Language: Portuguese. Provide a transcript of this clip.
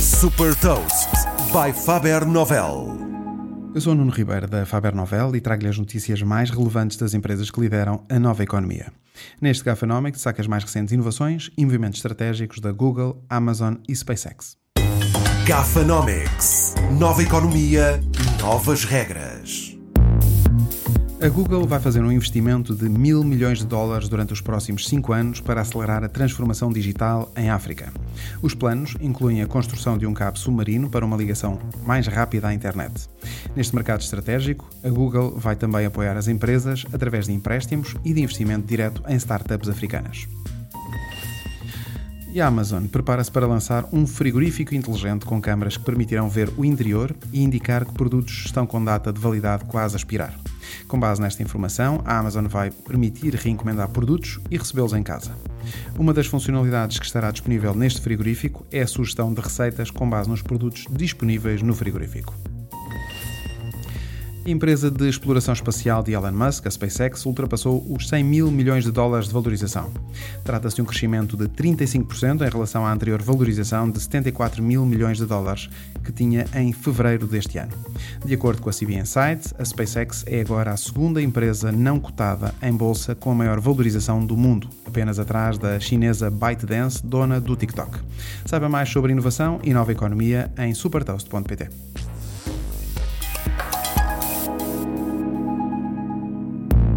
Super Toast by Faber Novel. Eu sou o Nuno Ribeiro da Faber Novel e trago-lhe as notícias mais relevantes das empresas que lideram a nova economia. Neste Gafanomics saca as mais recentes inovações e movimentos estratégicos da Google, Amazon e SpaceX. Gafanomics. Nova economia, novas regras. A Google vai fazer um investimento de mil milhões de dólares durante os próximos cinco anos para acelerar a transformação digital em África. Os planos incluem a construção de um cabo submarino para uma ligação mais rápida à internet. Neste mercado estratégico, a Google vai também apoiar as empresas através de empréstimos e de investimento direto em startups africanas. E a Amazon prepara-se para lançar um frigorífico inteligente com câmaras que permitirão ver o interior e indicar que produtos estão com data de validade quase a expirar. Com base nesta informação, a Amazon vai permitir reencomendar produtos e recebê-los em casa. Uma das funcionalidades que estará disponível neste frigorífico é a sugestão de receitas com base nos produtos disponíveis no frigorífico. A empresa de exploração espacial de Elon Musk, a SpaceX, ultrapassou os 100 mil milhões de dólares de valorização. Trata-se de um crescimento de 35% em relação à anterior valorização de 74 mil milhões de dólares que tinha em fevereiro deste ano. De acordo com a CB Insights, a SpaceX é agora a segunda empresa não cotada em bolsa com a maior valorização do mundo, apenas atrás da chinesa ByteDance, dona do TikTok. Saiba mais sobre inovação e nova economia em supertoast.pt.